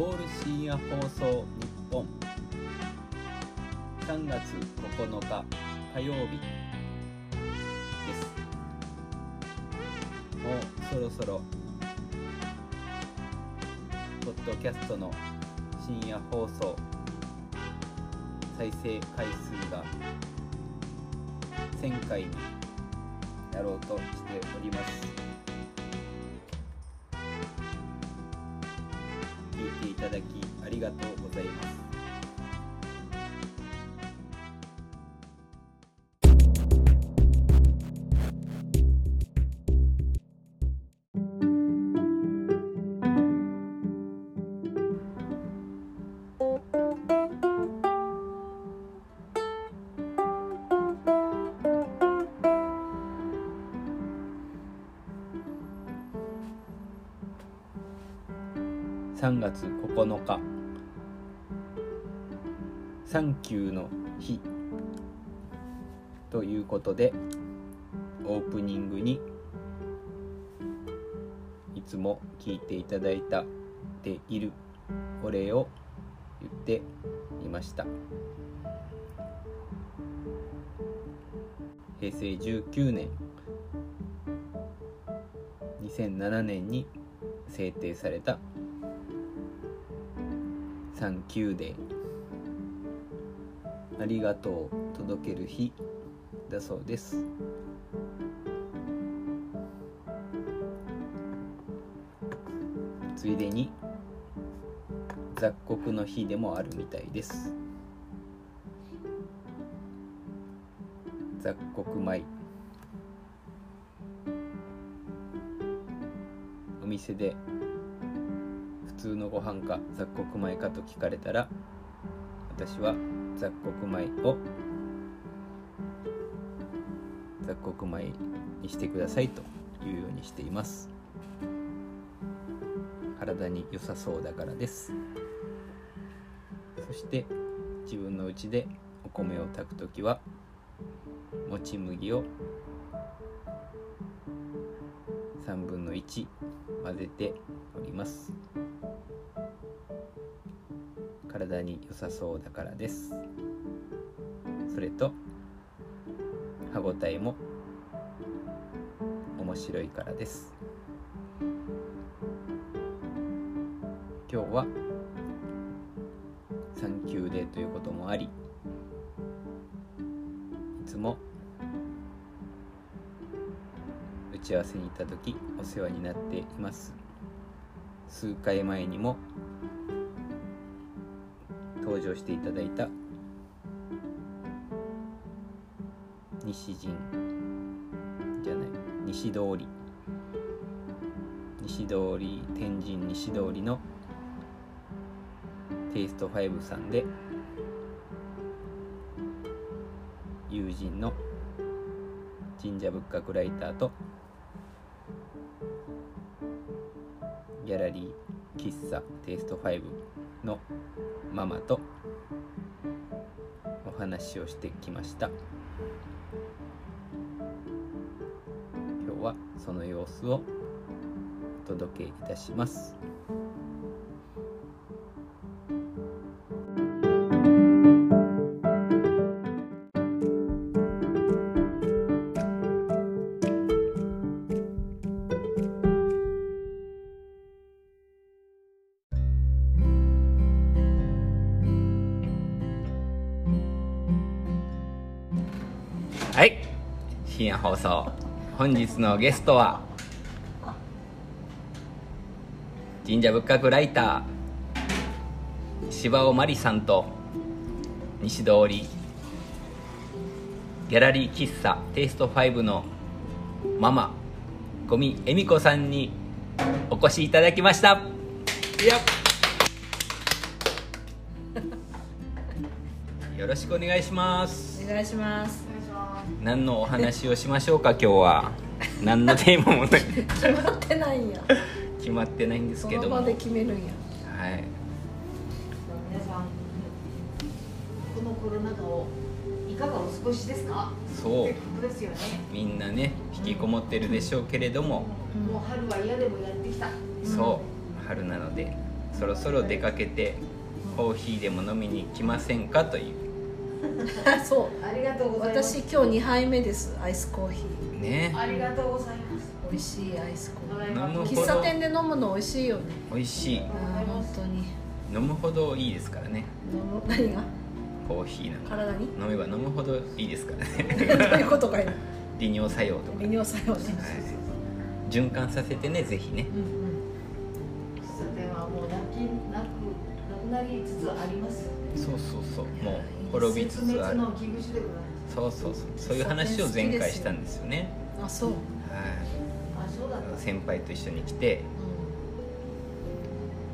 オール深夜放送日本。3月9日火曜日です。もうそろそろポッドキャストの深夜放送再生回数が1000回になろうとしております。いただきありがとうございます。3月9日。サンキューの日ということでオープニングにいつも聞いていただいたているお礼を言っていました。平成19年。2007年に制定されたサンキューデーありがとう届ける日だそうです。ついでに雑穀の日でもあるみたいです。雑穀米。お店で通のご飯か雑穀米かと聞かれたら私は雑穀米を雑穀米にしてくださいというようにしています。体に良さそうだからです。そして自分の家でお米を炊くときはもち麦を3分の1混ぜております。体に良さそうだからです。それと歯ごたえも面白いからです。今日はサンキューデーということもありいつも打ち合わせに行った時お世話になっています。数回前にも登場していただいた西陣じゃない西通り。西通り天神西通りのテイスト5さんで友人の神社仏閣ライターとギャラリー喫茶テイスト5のママとお話をしてきました。今日はその様子をお届けいたします。放送。本日のゲストは神社仏閣ライター柴尾真理さんと西通りギャラリー喫茶テイスト5のママ五味恵美子さんにお越しいただきました。いやよろしくお願いします。お願いします何のお話をしましょうか今日は。何のテーマもない。決まってないんや。決まってないんですけども。はいその場で決めるんや。皆さんこのコロナ禍をいかがお過ごしですか？そう。ですよね。みんなね引きこもってるでしょうけれども、もう春は嫌でもやってきた。そう。春なのでそろそろ出かけてコーヒーでも飲みに来ませんかという そう。ありがとうございます。私今日2杯目ですアイスコーヒー。ね。ありがとうございます。美味しいアイスコーヒー。喫茶店で飲むの美味しいよね。美味しい。本当に。飲むほどいいですからね。飲む何が？コーヒーなんか。体に？飲めば飲むほどいいですからね。どういうことかいな利尿作用とか、利尿作用。ねはい、循環させてねぜひね。うんうん。喫茶店はもうなきなくなくなりつつありますそうそうそう。もう滅びつつある。絶滅の危惧種でございますそうそうそう。そういう話を前回したんですよね。あそう、はあそうだったい。先輩と一緒に来て。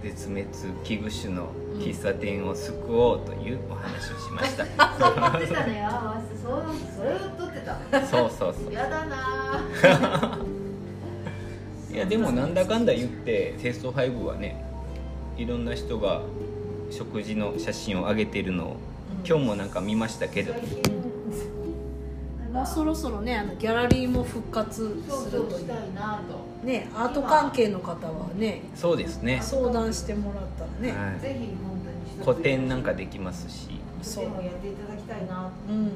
絶滅危惧種の喫茶店を救おうというお話をしました、そう。言ってたねああそう。それを撮ってたそう。そう。そう。やだなぁいやでもなんだかんだ言ってテスト5はねいろんな人が食事の写真を上げてるのを今日もなんか見ましたけど。もうそろそろねあのギャラリーも復活そうするといそう。ねアート関係の方はねそうですね、相談してもらったらね、はい、ぜひ本当に一つ個展なんかできますし、個展もやっていただきたいなうん。はい。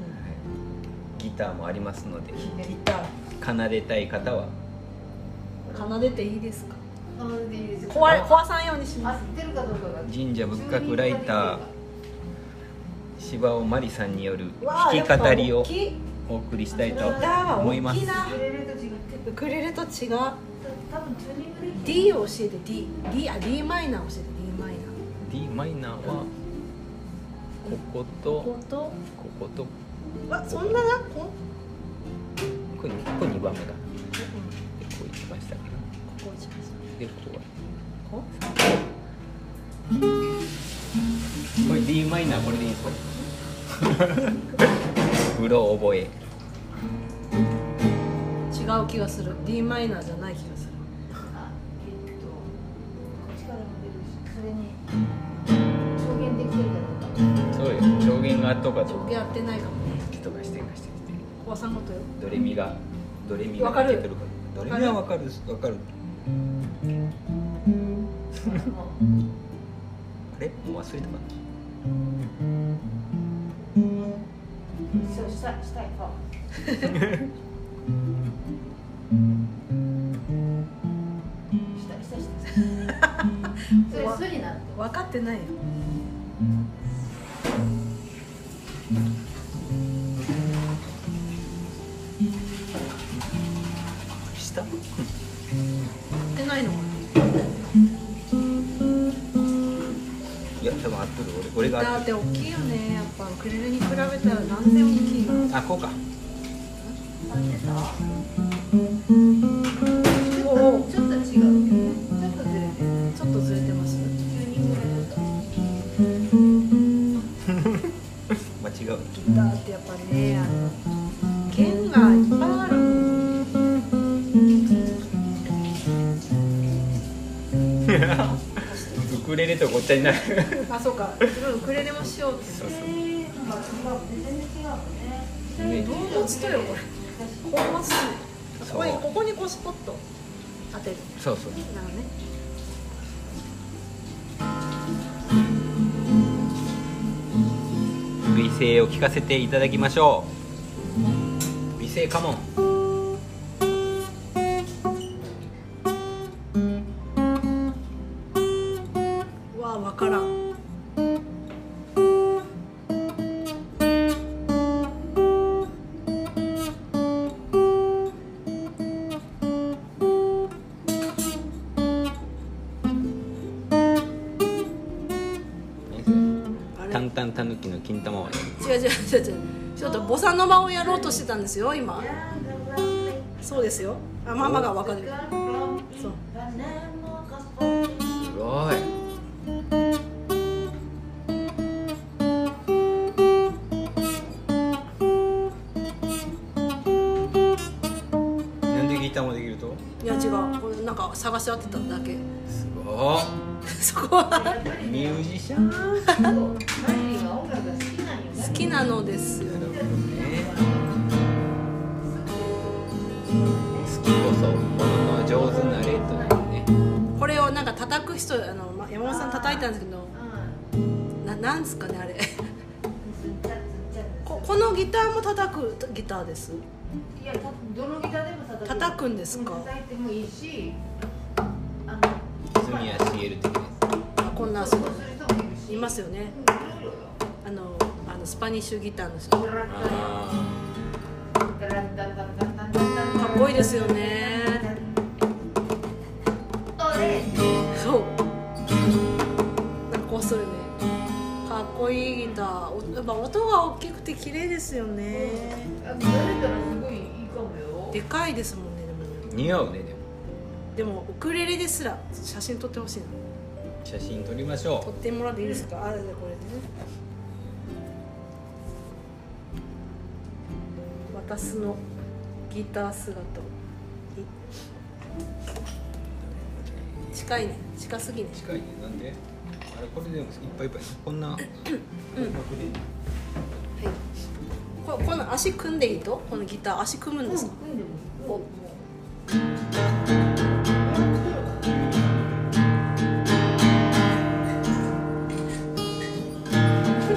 ギターもありますので。ギタ奏でたい方は。ー奏でていいですか？なのでいいです。よ壊れ壊さんようにし合ます神社仏閣ライター芝尾真理さんによる弾き語りをお送りしたいと思います。ウクレレと違う。D を教えて D, D あ D マイナー教えて D マイナー。D マイナーはこことこここと。こと。あそんなな？こここにここ2番目だでこう一番下かなここ一番下でここは。こ D マイナーこれでいいですか？うろ覚え。違う気がする。D マイナーじゃない気がする。あえっとこっちからも出るしそれに証言できてるかどうか。そうよ。上限が後かどうか。上下合ってないかもね。人がしてがしてきて小さんことよ。ドレミがドレミがわかる？出てるかドレミはわかる。わかる。も あれ？もう忘れたかうそうしたしたしたしそれ素になる分かってないよ多分合ってる俺俺が。合っだってて大きいよね。やっぱウクレレに比べたら何で大きいの？るあこうか。おおちょっと違う。ちょっとずれてる。ちょっとずれてます？間違う。ギターってやっぱねがいっぱいある。ウクレレとごっちゃになるあそうか。ウクレレもしようってそうそう。全然違うねね動物とよこれ。本物そうここにここにこうスポット。当てる。そうそう。なのね。美声を聞かせていただきましょう。美声カモンちょっとボサノバをやろうとしてたんですよ今。そうですよ。あママが分かる。そう。すごい。なんでギターもできると？いや違う。これなんか探し当てただけ。すごい そこは。ミュージシャン きなのです。好きこそものの上手なれというね。これをなんか叩く人あのま山本さん叩いたんですけどうんななんですかねあれ。ここのギターも叩くギターです？いやたどのギターでも叩く。叩くんですか？叩いてもいいし的です。あこんなそう。いますよね。うんのスパニッシュギターの人。かあっこいいですよね。そう。なんかこうするね。かっこいいギター。おやっぱ音が大きくて綺麗ですよね。あ慣れたらすごいいいかもよ。でかいですもんねでもね。似合うねでも。でもウクレレですら写真撮ってほしいな。写真撮りましょ撮ってもらっていいですか、あじゃあこ私のギター姿近いね。近すぎね。う近いね。なんで？あれこれでもいっぱいいっぱい。こんなはい。ここの足組んでいいと？このギター足組むん。ですか、お。いい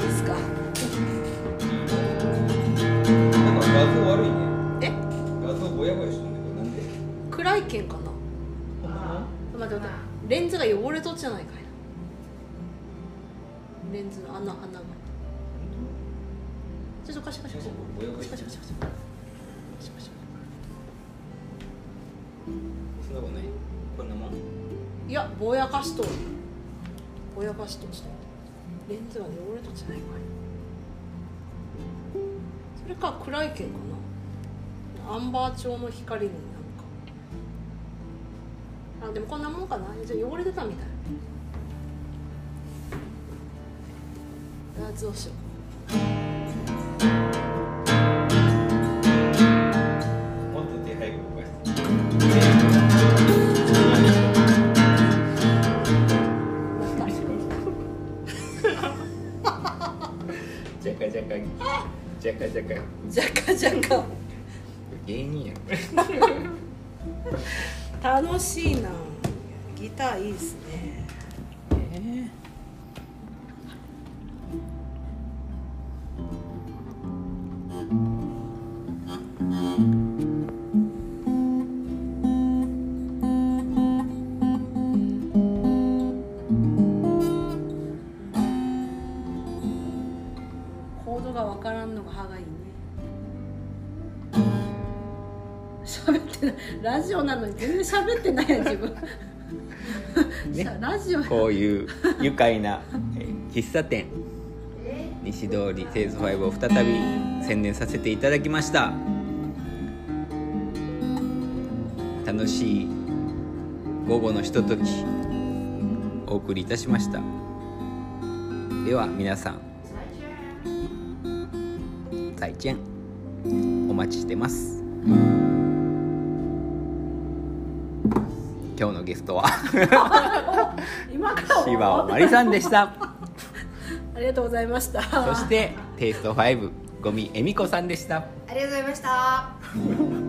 ですか？画像悪いね。え？画像ぼやぼやしてるんだけどなんで？暗い剣かな？こんなもん待って待って。レンズが汚れとっちゃないかいなレンズの穴穴が。ちょっとカシャカシャカシカシャカシャカシャカシャカシャカシャそんなことない？こんなもん？いやぼやかしとる。ぼやかしとして。レンズが汚れとっちゃないかいそれか暗い系かな。アンバー調の光になんか。あでもこんなもんかな。じゃあ汚れてたみたい。あどうしよう。じゃかじゃかじゃかじゃか芸人や楽しいな。ギターいいですねラジオなのに全然喋ってない自分、ね。さ ラジオ。こういう愉快なえー喫茶店。西通りセールス5を再び宣伝させていただきました。楽しい午後のひとときお送りいたしました。では皆さん再见お待ちしてますのゲストは。今から柴尾 まりさんでした。ありがとうございました。そしてテイスト5ゴミえみこさんでした。ありがとうございました